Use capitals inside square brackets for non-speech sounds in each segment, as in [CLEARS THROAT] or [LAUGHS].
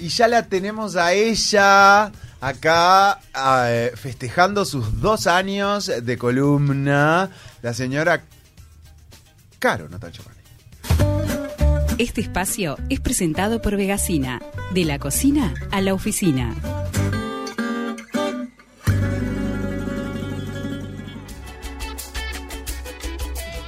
Y ya la tenemos a ella acá eh, festejando sus dos años de columna, la señora Caro Natacha Este espacio es presentado por Vegasina, de la cocina a la oficina.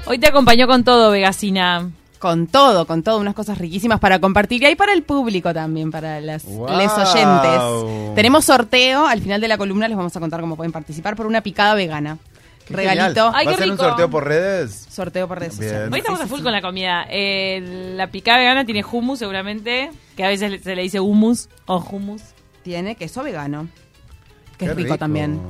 Hoy te acompañó con todo, Vegasina. Con todo, con todo, unas cosas riquísimas para compartir y hay para el público también, para las Wow. les oyentes. Tenemos sorteo, al final de la columna les vamos a contar cómo pueden participar por una picada vegana. Qué Regalito. Ay, ¿Va a ser un sorteo por redes? sorteo por redes sociales. Hoy estamos a full con la comida. Eh, la picada vegana tiene hummus seguramente, que a veces se le dice hummus o hummus. Tiene queso vegano, que Qué es rico, también.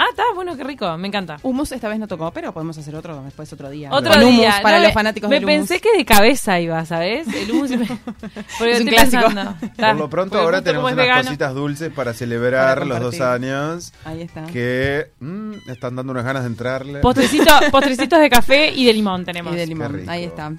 Ah, está, bueno, qué rico, me encanta. Hummus esta vez no tocó, pero podemos hacer otro después otro día. Otro Con día. para No, los fanáticos Me del pensé que de cabeza iba, ¿sabes? El hummus. me- [LAUGHS] Porque Es un clásico. Por lo pronto porque ahora tenemos unas vegano. cositas dulces para celebrar Para los dos años Ahí está. que mm, están dando unas ganas de entrarle. Postrecito, [LAUGHS] postrecitos de café y de limón tenemos. Y de limón, ahí está.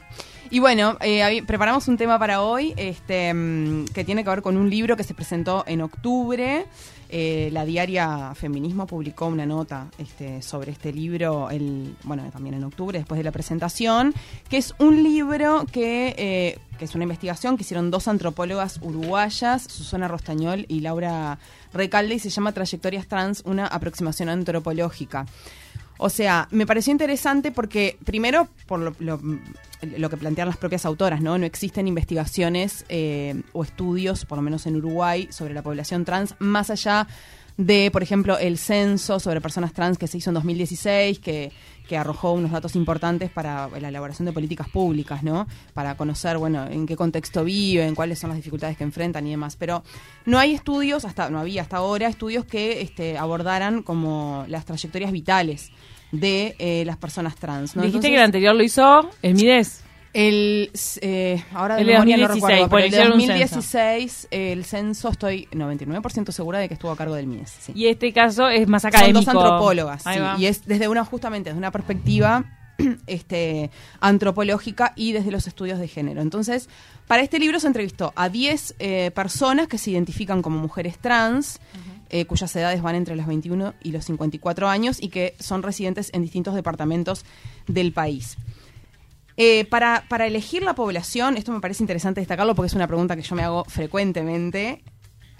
Y bueno, eh, preparamos un tema para hoy este, mm, que tiene que ver con un libro que se presentó en octubre. Eh, la diaria Feminismo publicó una nota este, sobre este libro, el, bueno, también en octubre, después de la presentación, que es un libro que, eh, que es una investigación que hicieron dos antropólogas uruguayas, Susana Rostañol y Laura Recalde, y se llama Trayectorias Trans, una aproximación antropológica. O sea, me pareció interesante porque, primero, por lo, lo- que plantean las propias autoras, ¿no? No existen investigaciones eh, o estudios, por lo menos en Uruguay, sobre la población trans, más allá de, por ejemplo, el censo sobre personas trans que se hizo en 2016, que, que arrojó unos datos importantes para la elaboración de políticas públicas, ¿no? Para conocer, bueno, en qué contexto viven, cuáles son las dificultades que enfrentan y demás. Pero no hay estudios, hasta no había hasta ahora, estudios que este, abordaran como las trayectorias vitales de eh, las personas trans. ¿no? Dijiste Entonces, que el anterior lo hizo el Mides. El, eh, ahora de El de memoria no 2016, recuerdo, pero el de 2016 el censo estoy 99% segura de que estuvo a cargo del MIES. sí. Y este caso es más Son académico. dos antropólogas, sí, y es desde una justamente desde una perspectiva [CLEARS THROAT] este antropológica y desde los estudios de género. Entonces, para este libro se entrevistó a 10 eh, personas que se identifican como mujeres trans, eh, cuyas edades van entre los 21 y los 54 años y que son residentes en distintos departamentos del país. Eh, para, para elegir la población, esto me parece interesante destacarlo porque es una pregunta que yo me hago frecuentemente,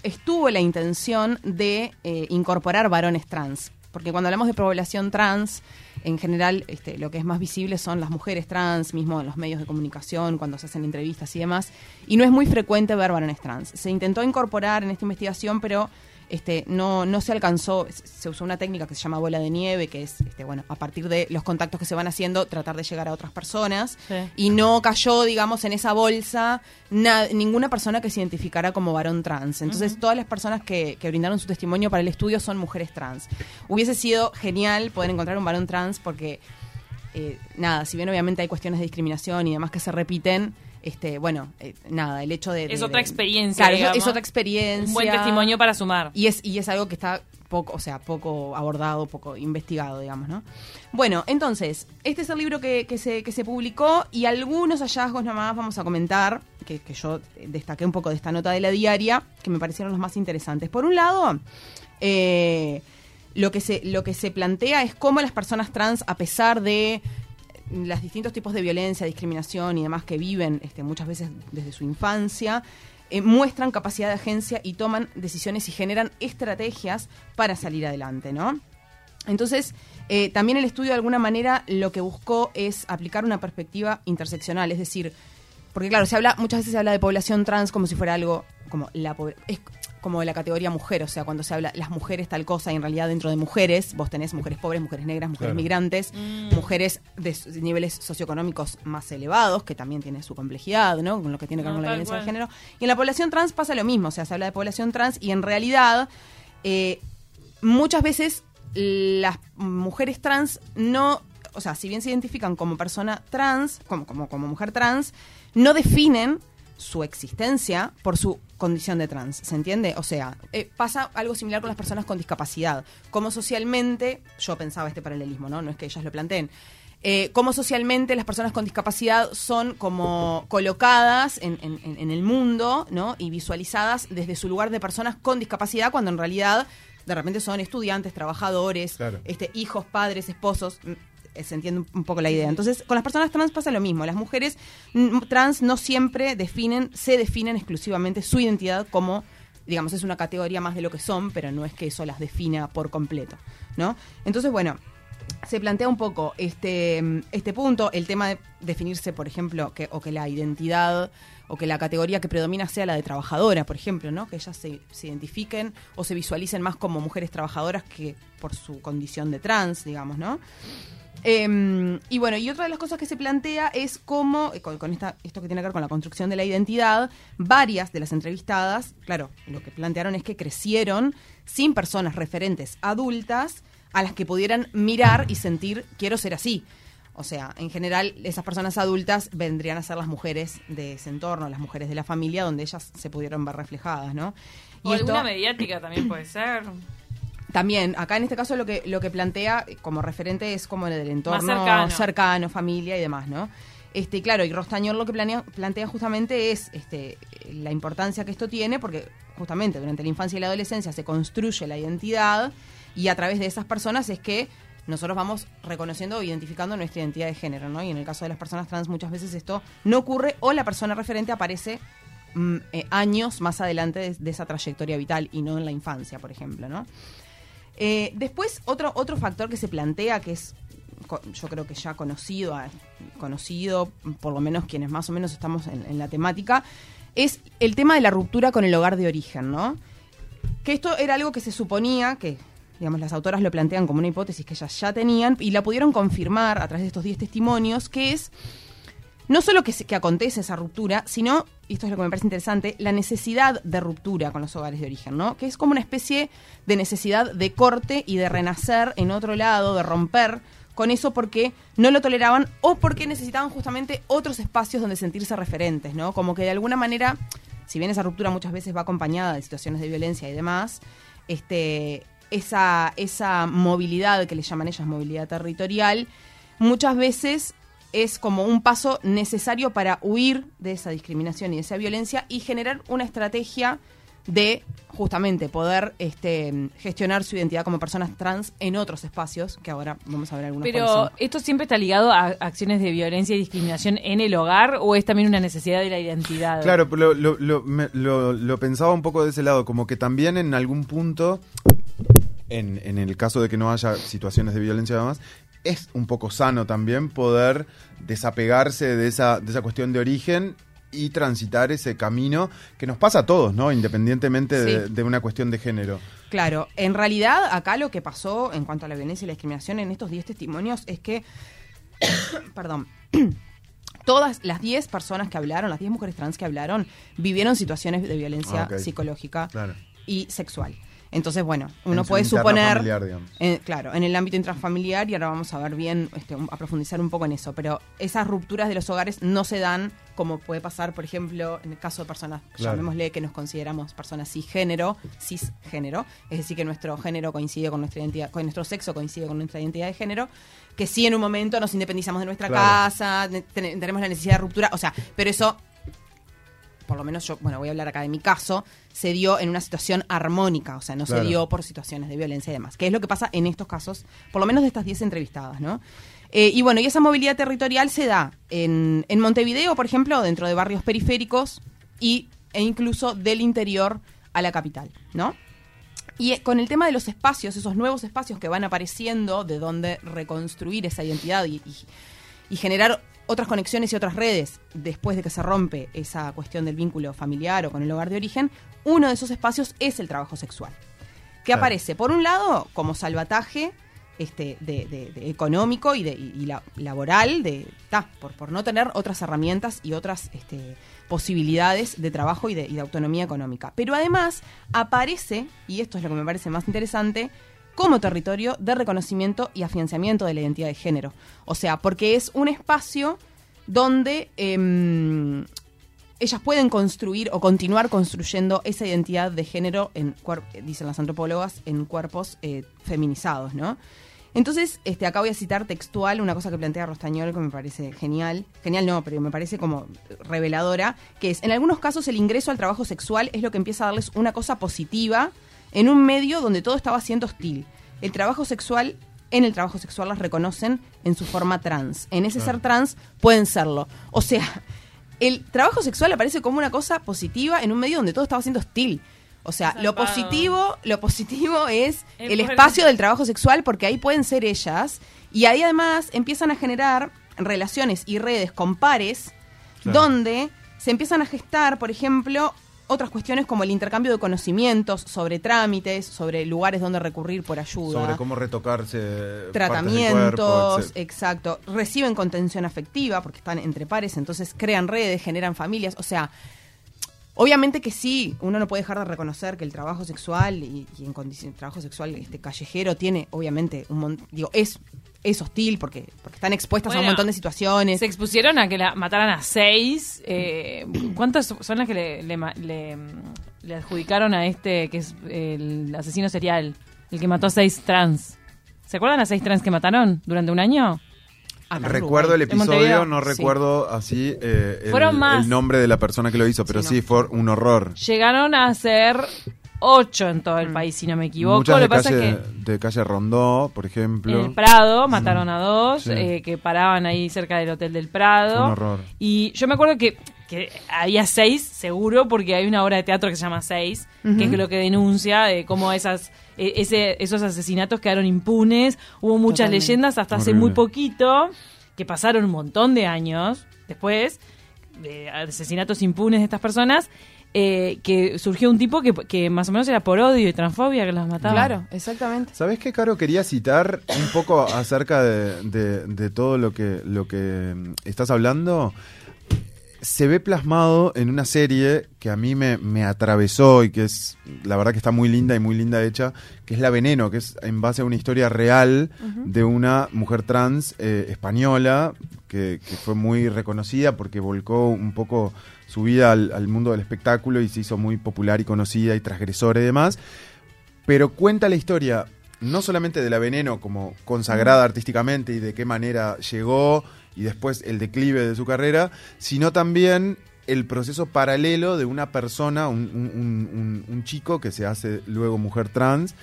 estuvo la intención de eh, incorporar varones trans. Porque cuando hablamos de población trans, en general este, lo que es más visible son las mujeres trans, mismo en los medios de comunicación, cuando se hacen entrevistas y demás. Y no es muy frecuente ver varones trans. Se intentó incorporar en esta investigación, pero este, no, no se alcanzó, se usó una técnica que se llama bola de nieve, que es, este, bueno, a partir de los contactos que se van haciendo, tratar de llegar a otras personas. Sí. Y no cayó, digamos, en esa bolsa na- ninguna persona que se identificara como varón trans. Entonces, todas las personas que, que brindaron su testimonio para el estudio son mujeres trans. Hubiese sido genial poder encontrar un varón trans porque, eh, nada, si bien obviamente hay cuestiones de discriminación y demás que se repiten, este, bueno, eh, nada, el hecho de... Es otra de- experiencia, Claro, es- otra experiencia. Un buen testimonio para sumar. Y es, y es algo que está poco, o sea, poco abordado, poco investigado, digamos, ¿no? Bueno, entonces, este es el libro que, que se, que se publicó y algunos hallazgos nomás vamos a comentar, que, que yo destaqué un poco de esta nota de la diaria, que me parecieron los más interesantes. Por un lado, eh, lo, que se, lo que se plantea es cómo las personas trans, a pesar de los distintos tipos de violencia, discriminación y demás que viven este, muchas veces desde su infancia, eh, muestran capacidad de agencia y toman decisiones y generan estrategias para salir adelante, ¿no? Entonces, eh, también el estudio de alguna manera lo que buscó es aplicar una perspectiva interseccional, es decir, porque claro, se habla, muchas veces se habla de población trans como si fuera algo como la es como la categoría mujer, o sea, cuando se habla las mujeres tal cosa y en realidad dentro de mujeres, vos tenés mujeres pobres, mujeres negras, mujeres Claro. migrantes, mujeres de niveles socioeconómicos más elevados, que también tiene su complejidad, ¿no? Con lo que tiene que ver No, con la violencia de género. Y en la población trans pasa lo mismo, o sea, se habla de población trans y en realidad eh, muchas veces las mujeres trans no, o sea, si bien se identifican como persona trans, como, como, como mujer trans, no definen su existencia por su condición de trans, ¿se entiende? O sea, eh, pasa algo similar con las personas con discapacidad. Como socialmente, yo pensaba este paralelismo, ¿no? No es que ellas lo planteen. eh, cómo socialmente las personas con discapacidad son como colocadas en, en- el mundo, ¿no? Y visualizadas desde su lugar de personas con discapacidad, cuando en realidad de repente son estudiantes, trabajadores, Claro. este, hijos, padres, esposos. Eh, Se entiende un- poco la idea. Entonces, con las personas trans pasa lo mismo. Las mujeres trans no siempre definen, se definen exclusivamente su identidad como, digamos, es una categoría más de lo que son, pero no es que eso las defina por completo, ¿no? Entonces, bueno, se plantea un poco este, este punto, el tema de definirse, por ejemplo, que, o que la identidad o que la categoría que predomina sea la de trabajadora, por ejemplo, ¿no? Que ellas se, se identifiquen o se visualicen más como mujeres trabajadoras que por su condición de trans, digamos, ¿no? Eh, y bueno, y otra de las cosas que se plantea es cómo, eh, con, con esta, esto que tiene que ver con la construcción de la identidad, varias de las entrevistadas, claro, lo que plantearon es que crecieron sin personas referentes adultas a las que pudieran mirar y sentir, quiero ser así. O sea, en general, esas personas adultas vendrían a ser las mujeres de ese entorno, las mujeres de la familia, donde ellas se pudieron ver reflejadas, ¿no? O esto- alguna mediática también puede ser. También, acá en este caso lo que, lo que plantea eh, como referente es como el del entorno cercano. cercano. familia y demás, ¿no? Este, claro, y Rostañor lo que planea, plantea justamente es este, la importancia que esto tiene, porque justamente durante la infancia y la adolescencia se construye la identidad y a través de esas personas es que nosotros vamos reconociendo o identificando nuestra identidad de género, ¿no? Y en el caso de las personas trans muchas veces esto no ocurre o la persona referente aparece mm, eh, años más adelante de, de esa trayectoria vital y no en la infancia, por ejemplo, ¿no? Eh, después, otro, otro factor que se plantea, que es yo creo que ya conocido, a- conocido, por lo menos quienes más o menos estamos en, en la temática, es el tema de la ruptura con el hogar de origen, ¿no? Que esto era algo que se suponía que, digamos, las autoras lo plantean como una hipótesis que ellas ya tenían y la pudieron confirmar a través de estos 10 testimonios, que es no solo que, se- que acontece esa ruptura, sino, y esto es lo que me parece interesante, la necesidad de ruptura con los hogares de origen, ¿no? Que es como una especie de necesidad de corte y de renacer en otro lado, de romper con eso porque no lo toleraban o porque necesitaban justamente otros espacios donde sentirse referentes, ¿no? Como que de alguna manera, si bien esa ruptura muchas veces va acompañada de situaciones de violencia y demás, este, esa, esa movilidad que le llaman ellas movilidad territorial, muchas veces es como un paso necesario para huir de esa discriminación y de esa violencia y generar una estrategia de justamente poder este, gestionar su identidad como personas trans en otros espacios, que ahora vamos a ver algunos Pero esto siempre está ligado a acciones de violencia y discriminación en el hogar o es también una necesidad de la identidad. Claro, lo, lo, lo, me- lo- lo pensaba un poco de ese lado, como que también en algún punto, en, en el caso de que no haya situaciones de violencia y demás, es un poco sano también poder desapegarse de esa, de esa cuestión de origen y transitar ese camino que nos pasa a todos, ¿no? Independientemente de, Sí. de una cuestión de género. Claro, en realidad acá lo que pasó en cuanto a la violencia y la discriminación en estos 10 testimonios es que, [COUGHS] perdón, [COUGHS] todas las 10 personas que hablaron, las 10 mujeres trans que hablaron, vivieron situaciones de violencia Ah, psicológica Claro. y sexual. Entonces, bueno, uno En puede suponer, en- claro, en el ámbito intrafamiliar y ahora vamos a ver bien, este, a profundizar un poco en eso, pero esas rupturas de los hogares no se dan como puede pasar, por ejemplo, en el caso de personas, Claro. llamémosle que nos consideramos personas cisgénero, cisgénero, es decir, que nuestro género coincide con nuestra identidad, con nuestro sexo coincide con nuestra identidad de género, que sí en un momento nos independizamos de nuestra Claro. casa, ne- ten- tenemos la necesidad de ruptura, o sea, pero eso por lo menos yo, bueno, voy a hablar acá de mi caso, se dio en una situación armónica, o sea, no Claro. se dio por situaciones de violencia y demás, que es lo que pasa en estos casos, por lo menos de estas 10 entrevistadas, ¿no? Eh, y bueno, y esa movilidad territorial se da en, en Montevideo, por ejemplo, dentro de barrios periféricos y, e incluso del interior a la capital, ¿no? Y eh, con el tema de los espacios, esos nuevos espacios que van apareciendo, de donde reconstruir esa identidad y, y- y generar otras conexiones y otras redes después de que se rompe esa cuestión del vínculo familiar o con el hogar de origen, uno de esos espacios es el trabajo sexual. Que Claro. aparece, por un lado, como salvataje este, de, de- de económico y, de, y- la- laboral, de, ta, por, por no tener otras herramientas y otras este, posibilidades de trabajo y de, y de autonomía económica. Pero además aparece, y esto es lo que me parece más interesante, como territorio de reconocimiento y afianzamiento de la identidad de género. O sea, porque es un espacio donde em, ellas pueden construir o continuar construyendo esa identidad de género en dicen las antropólogas en cuerpos eh, feminizados, ¿no? Entonces, este, acá voy a citar textual una cosa que plantea Rostañol que me parece genial. Genial no, pero me parece como reveladora, que es, en algunos casos el ingreso al trabajo sexual es lo que empieza a darles una cosa positiva en un medio donde todo estaba siendo hostil. El trabajo sexual, en el trabajo sexual las reconocen en su forma trans. En ese ser trans pueden serlo. O sea, el trabajo sexual aparece como una cosa positiva en un medio donde todo estaba siendo hostil. O sea, lo positivo, lo positivo es El espacio del trabajo sexual porque ahí pueden ser ellas y ahí además empiezan a generar relaciones y redes con pares Claro. donde se empiezan a gestar, por ejemplo, otras cuestiones como el intercambio de conocimientos sobre trámites, sobre lugares donde recurrir por ayuda. Sobre cómo retocarse del tratamientos, cuerpo, exacto, reciben contención afectiva porque están entre pares, entonces crean redes, generan familias, o sea, obviamente que sí, uno no puede dejar de reconocer que el trabajo sexual y, y en condición trabajo sexual este callejero tiene obviamente un mon- digo, es es hostil porque porque están expuestas a un montón de situaciones. Se expusieron a que la mataran a seis. Eh, ¿Cuántas son las que le, le ma- le, mm, le adjudicaron a este que es el asesino serial? El que mató a seis trans. ¿Se acuerdan a seis trans que mataron durante un año? En Recuerdo el Montevideo, episodio, no sí. recuerdo así eh, el, Fueron más. el nombre de la persona que lo hizo, pero Sí, fue un horror. Llegaron a ser ocho en todo el país, si no me equivoco. Muchas Lo de que pasa calle, es que de calle Rondó, por en ejemplo. el Prado mataron a dos Sí. eh, que paraban ahí cerca del Hotel del Prado. Fue un horror. Y yo me acuerdo que, que había seis, seguro, porque hay una obra de teatro que se llama Seis, que es lo que denuncia eh, cómo esas, eh, ese, esos asesinatos quedaron impunes. Hubo muchas Totalmente. leyendas hasta hace muy poquito, que pasaron un montón de años después, de asesinatos impunes de estas personas. Eh, que surgió un tipo que, que más o menos era por odio y transfobia que los mataba. Claro, exactamente. ¿Sabes qué, Caro? Quería citar un poco acerca de, de- de todo lo que, lo que mm, estás hablando. Se ve plasmado en una serie que a mí me, me atravesó y que es, la verdad que está muy linda y muy linda hecha, que es La Veneno, que es en base a una historia real de una mujer trans eh, española que, que fue muy reconocida porque volcó un poco su vida al, al mundo del espectáculo y se hizo muy popular y conocida y transgresora y demás pero cuenta la historia no solamente de la veneno como consagrada artísticamente y de qué manera llegó y después el declive de su carrera, sino también el proceso paralelo de una persona, un, un- un- un- un chico que se hace luego mujer trans.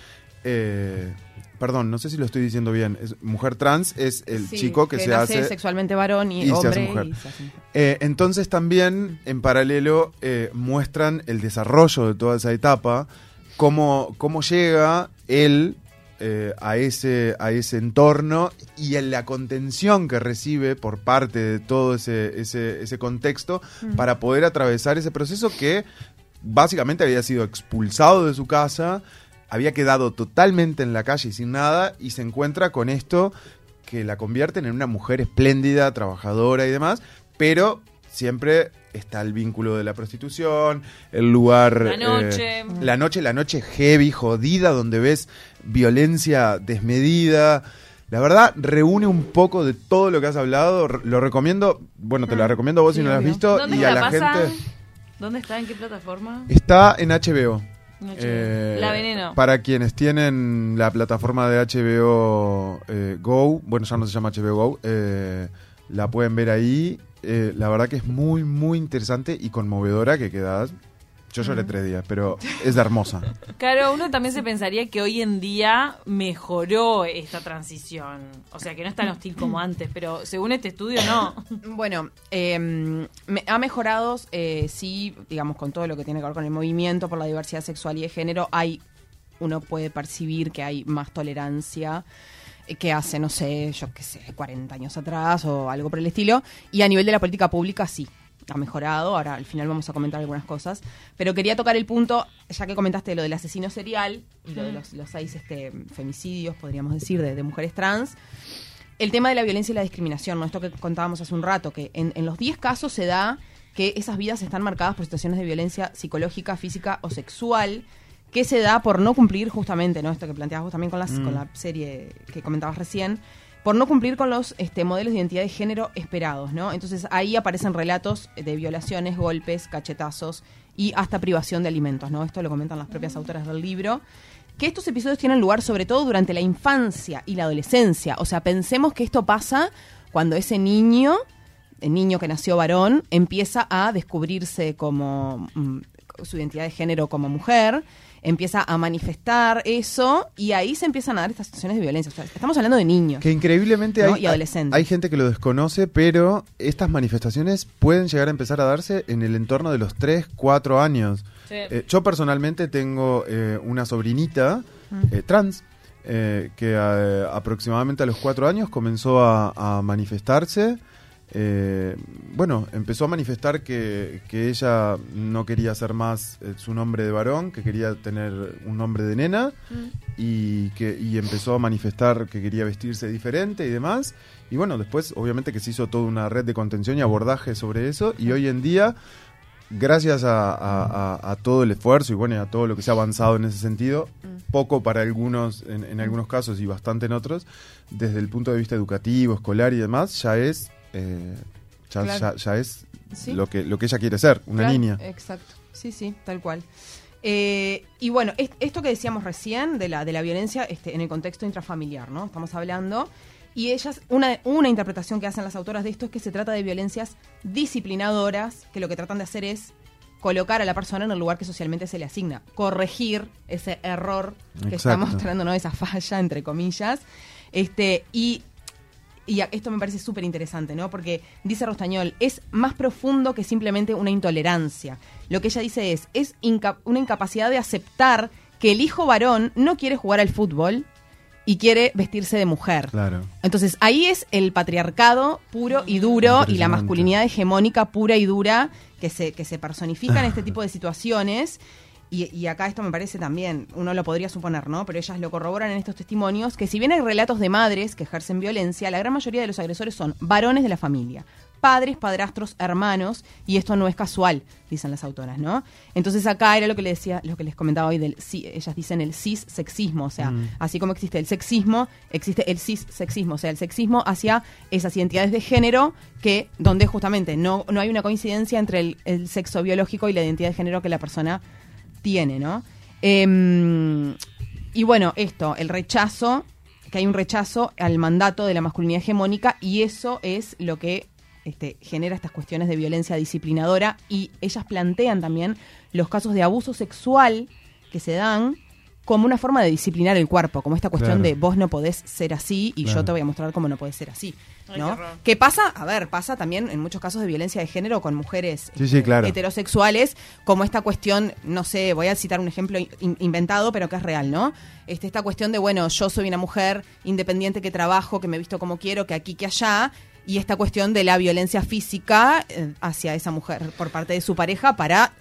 eh, perdón, no sé si lo estoy diciendo bien. Es, mujer trans es el Sí, chico que, se nace hace sexualmente varón y, y se hace hombre mujer. y se hace mujer. eh, entonces también en paralelo eh, muestran el desarrollo de toda esa etapa, cómo, cómo llega él eh, a, ese, a ese entorno y en la contención que recibe por parte de todo ese, ese, ese contexto para poder atravesar ese proceso que básicamente había sido expulsado de su casa, había quedado totalmente en la calle sin nada y se encuentra con esto que la convierten en una mujer espléndida, trabajadora y demás, pero siempre está el vínculo de la prostitución, el lugar... La eh, noche. la noche, la noche heavy, jodida, donde ves violencia desmedida. La verdad, reúne un poco de todo lo que has hablado. Lo recomiendo, bueno, te la recomiendo a vos Sí, si no la has visto. ¿Dónde Y la a la pasan? gente... ¿Dónde está? ¿En qué plataforma? Está en HBO. Eh, La Veneno. Para quienes tienen la plataforma de HBO eh, Go, bueno, ya no se llama HBO Go, eh, la pueden ver ahí. La verdad que es muy, muy interesante y conmovedora que quedas. Yo lloré tres días, pero es hermosa. Claro, uno también se pensaría que hoy en día mejoró esta transición. O sea, que no es tan hostil como antes, pero según este estudio no. Bueno, eh, me- ha mejorado, eh, sí, digamos, con todo lo que tiene que ver con el movimiento por la diversidad sexual y de género, hay, uno puede percibir que hay más tolerancia eh, que hace, no sé, yo qué sé, 40 años atrás o algo por el estilo. Y a nivel de la política pública, sí, ha mejorado. Ahora, al final vamos a comentar algunas cosas. Pero quería tocar el punto, ya que comentaste lo del asesino serial y lo de los, los seis este, femicidios, podríamos decir, de, de mujeres trans. El tema de la violencia y la discriminación, ¿no? Esto que contábamos hace un rato, que en, en los 10 casos se da que esas vidas están marcadas por situaciones de violencia psicológica, física o sexual, que se da por no cumplir justamente, ¿no? Esto que planteabas vos también con, las, con la serie que comentabas recién, por no cumplir con los este, modelos de identidad de género esperados, ¿no? Entonces ahí aparecen relatos de violaciones, golpes, cachetazos y hasta privación de alimentos, ¿no? Esto lo comentan las propias autoras del libro. Que estos episodios tienen lugar sobre todo durante la infancia y la adolescencia. O sea, pensemos que esto pasa cuando ese niño, el niño que nació varón, empieza a descubrirse como mm, su identidad de género como mujer, empieza a manifestar eso y ahí se empiezan a dar estas situaciones de violencia. O sea, estamos hablando de niños. Que increíblemente ¿no? hay, Y adolescentes. hay gente que lo desconoce, pero estas manifestaciones pueden llegar a empezar a darse en el entorno de los 3, 4 años. Sí. Eh, yo personalmente tengo eh, una sobrinita eh, trans eh, que eh, aproximadamente a los 4 años comenzó a, a manifestarse. Eh, bueno, empezó a manifestar que, que ella no quería ser más eh, su nombre de varón, que quería tener un nombre de nena y que y empezó a manifestar que quería vestirse diferente y demás. Y bueno, después obviamente que se hizo toda una red de contención y abordaje sobre eso y hoy en día, gracias a, a- a- a todo el esfuerzo y bueno, y a todo lo que se ha avanzado en ese sentido, poco para algunos, en, en algunos casos y bastante en otros, desde el punto de vista educativo, escolar y demás, ya es... eh, ya, Claro. ya- ya es Sí. lo que lo que ella quiere ser, una Claro, niña. Exacto. Sí, sí, tal cual. Eh, y bueno, es- esto que decíamos recién de la, de la violencia este, en el contexto intrafamiliar, ¿no? Estamos hablando. Y ellas, una, una interpretación que hacen las autoras de esto es que se trata de violencias disciplinadoras, que lo que tratan de hacer es colocar a la persona en el lugar que socialmente se le asigna, corregir ese error que está mostrando, ¿no? Esa falla, entre comillas. Este, y y esto me parece súper interesante, ¿no? Porque dice Rostañol, es más profundo que simplemente una intolerancia. Lo que ella dice es, es inca- una incapacidad de aceptar que el hijo varón no quiere jugar al fútbol y quiere vestirse de mujer. Claro. Entonces ahí es el patriarcado puro y duro y la masculinidad hegemónica pura y dura que se, que se personifica en este tipo de situaciones. Y, y acá esto me parece también, uno lo podría suponer, ¿no? Pero ellas lo corroboran en estos testimonios, que si bien hay relatos de madres que ejercen violencia, la gran mayoría de los agresores son varones de la familia. Padres, padrastros, hermanos, y esto no es casual, dicen las autoras, ¿no? Entonces acá era lo que les decía, lo que les comentaba hoy del sí, ellas dicen el cis sexismo, o sea, así como existe el sexismo, existe el cis sexismo, o sea, el sexismo hacia esas identidades de género que donde justamente no, no hay una coincidencia entre el, el sexo biológico y la identidad de género que la persona tiene, ¿no? Em, y bueno, esto, el rechazo, que hay un rechazo al mandato de la masculinidad hegemónica y eso es lo que este, genera estas cuestiones de violencia disciplinadora y ellas plantean también los casos de abuso sexual que se dan como una forma de disciplinar el cuerpo, como esta cuestión Claro. de vos no podés ser así y yo te voy a mostrar cómo no podés ser así. ¿no? ¿Qué pasa? A ver, pasa también en muchos casos de violencia de género con mujeres Sí, sí, claro. heterosexuales, como esta cuestión, no sé, voy a citar un ejemplo in- inventado, pero que es real, ¿no? Este, esta cuestión de, bueno, yo soy una mujer independiente que trabajo, que me visto como quiero, que aquí, que allá, y esta cuestión de la violencia física eh, hacia esa mujer por parte de su pareja para,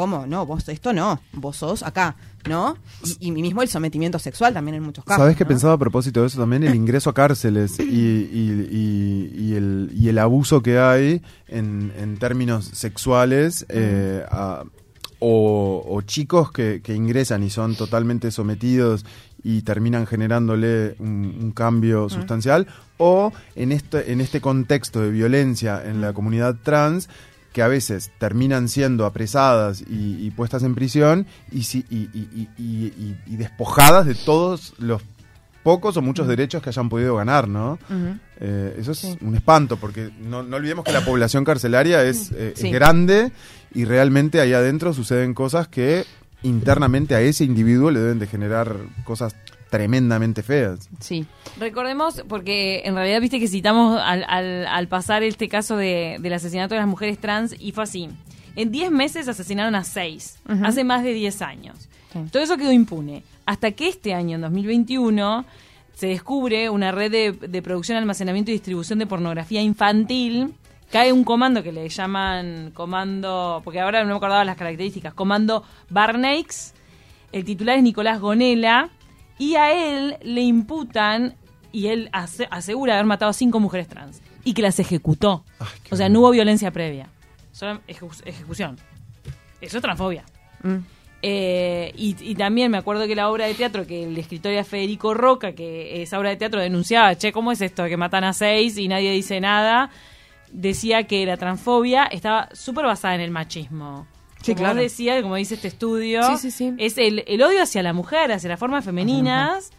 ¿cómo? No, vos esto no, vos sos acá, ¿no? Y, y mismo el sometimiento sexual también en muchos casos. ¿Sabes qué ¿no? pensaba a propósito de eso también? El ingreso a cárceles y, y- y- y el, abuso que hay en, en términos sexuales eh, a- o, o chicos que, que ingresan y son totalmente sometidos y terminan generándole un, un cambio sustancial o en este, en este contexto de violencia en la comunidad trans que a veces terminan siendo apresadas y, y puestas en prisión y, si- despojadas de todos los pocos o muchos derechos que hayan podido ganar, ¿no? Eh, eso es Sí. un espanto, porque no, no olvidemos que la población carcelaria es, eh, es grande y realmente ahí adentro suceden cosas que internamente a ese individuo le deben de generar cosas tremendamente feas. Sí. Recordemos, porque en realidad viste que citamos al, al- al pasar este caso de, del asesinato de las mujeres trans y fue así. En 10 meses asesinaron a 6, Ujú. hace más de 10 años. Sí. Todo eso quedó impune. Hasta que este año, en 2021, se descubre una red de, de producción, almacenamiento y distribución de pornografía infantil. Cae un comando que le llaman comando, porque ahora no me acordaba las características, comando Barneix. El titular es Nicolás Gonela. Y a él le imputan, y él ase- asegura haber matado a cinco mujeres trans. Y que las ejecutó. Ay, o sea, no hubo violencia previa. Solo ejecu- ejecución. Eso es transfobia. Mm. Eh, y, y también me acuerdo que la obra de teatro, que el escritor era Federico Roca, que esa obra de teatro denunciaba, che, ¿cómo es esto? Que matan a seis y nadie dice nada. Decía que la transfobia estaba súper basada en el machismo. Sí, como claro. vos decías, como dice este estudio, Sí, sí, sí. es el, el odio hacia la mujer, hacia las formas femeninas.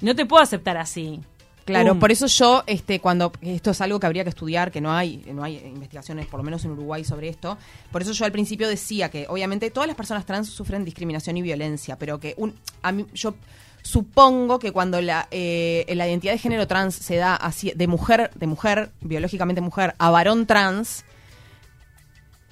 No te puedo aceptar así. Claro, por eso yo, este, cuando esto es algo que habría que estudiar, que no hay, no hay investigaciones, por lo menos en Uruguay, sobre esto. Por eso yo al principio decía que, obviamente, todas las personas trans sufren discriminación y violencia, pero que un, a mí, yo supongo que cuando la, eh, la identidad de género trans se da así, de mujer, de mujer, biológicamente mujer, a varón trans,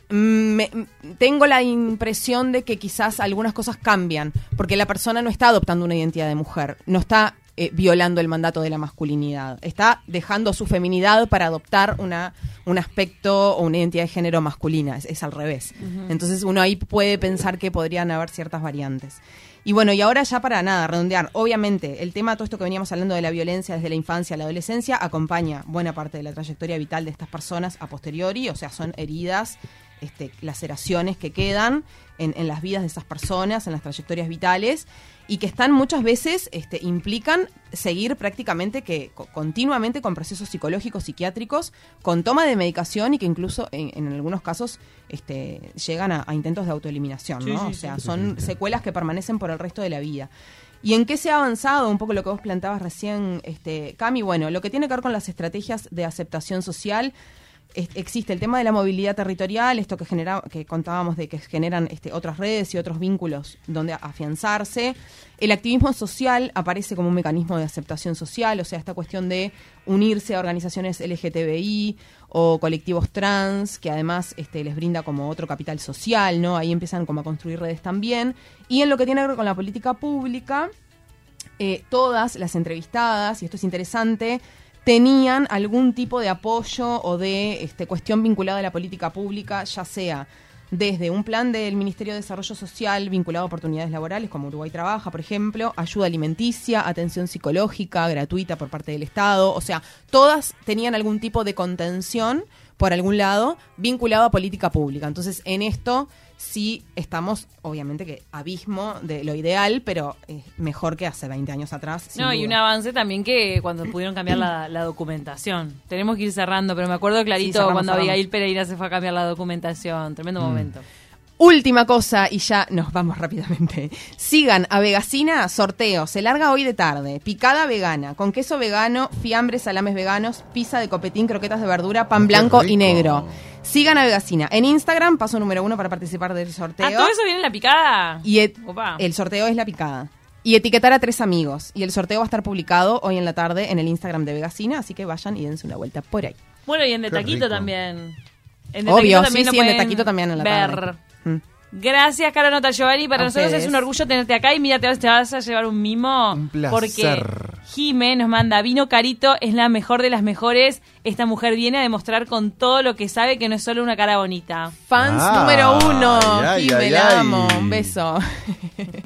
me- m- tengo la impresión de que quizás algunas cosas cambian, porque la persona no está adoptando una identidad de mujer, no está eh, violando el mandato de la masculinidad, está dejando su feminidad para adoptar una, un aspecto o una identidad de género masculina, es, es al revés. Entonces uno ahí puede pensar que podrían haber ciertas variantes. Y bueno, y ahora ya para nada, redondear, obviamente el tema, todo esto que veníamos hablando de la violencia desde la infancia a la adolescencia, acompaña buena parte de la trayectoria vital de estas personas a posteriori, o sea, son heridas, este, laceraciones que quedan en, en las vidas de esas personas, en las trayectorias vitales, y que están muchas veces, este, implican seguir prácticamente que co- continuamente con procesos psicológicos, psiquiátricos, con toma de medicación y que incluso en, en algunos casos este, llegan a, a intentos de autoeliminación, ¿no? sí, o sí. sea, son secuelas que permanecen por el resto de la vida. ¿Y en qué se ha avanzado? Un poco lo que vos plantabas recién, este, Cami. Bueno, lo que tiene que ver con las estrategias de aceptación social, existe el tema de la movilidad territorial, esto que genera, que contábamos de que generan este, otras redes y otros vínculos donde afianzarse. El activismo social aparece como un mecanismo de aceptación social, o sea, esta cuestión de unirse a organizaciones LGTBI o colectivos trans, que además este, les brinda como otro capital social, ¿no? Ahí empiezan como a construir redes también. Y en lo que tiene que ver con la política pública, eh, todas las entrevistadas, y esto es interesante, tenían algún tipo de apoyo o de este, cuestión vinculada a la política pública, ya sea desde un plan del Ministerio de Desarrollo Social vinculado a oportunidades laborales, como Uruguay Trabaja, por ejemplo, ayuda alimenticia, atención psicológica gratuita por parte del Estado, o sea, todas tenían algún tipo de contención por algún lado vinculado a política pública. Entonces, en esto sí estamos, obviamente que abismo de lo ideal, pero eh, mejor que hace 20 años atrás. No, y duda. un avance también que cuando pudieron cambiar la, la documentación. Tenemos que ir cerrando, pero me acuerdo Sí, clarito cerramos, cuando cerramos. Abigail Pereira se fue a cambiar la documentación. Tremendo momento. Última cosa y ya nos vamos rápidamente. Sigan a Vegasina, sorteo, se larga hoy de tarde. Picada vegana, con queso vegano, fiambres, salames veganos, pizza de copetín, croquetas de verdura, pan Qué blanco y negro. Sigan a Vegasina. En Instagram, paso número uno para participar del sorteo. ¿Ah, todo eso viene en la picada? Y et- Opa. el sorteo es la picada. Y etiquetar a tres amigos. Y el sorteo va a estar publicado hoy en la tarde en el Instagram de Vegasina, así que vayan y dense una vuelta por ahí. Bueno, y en de Qué Taquito rico. también. En de Obvio, Taquito también sí, lo sí, en de pueden Taquito también en la ver. tarde. Mm. Gracias, Caro Nota Giovanni. Para A nosotros ustedes. es un orgullo tenerte acá. Y mira, te vas, te vas a llevar un mimo. Un placer. Porque Jime nos manda vino carito, es la mejor de las mejores. Esta mujer viene a demostrar con todo lo que sabe que no es solo una cara bonita. Fans número uno. ay, Jime, ay, la ay. amo. Un beso. [LAUGHS]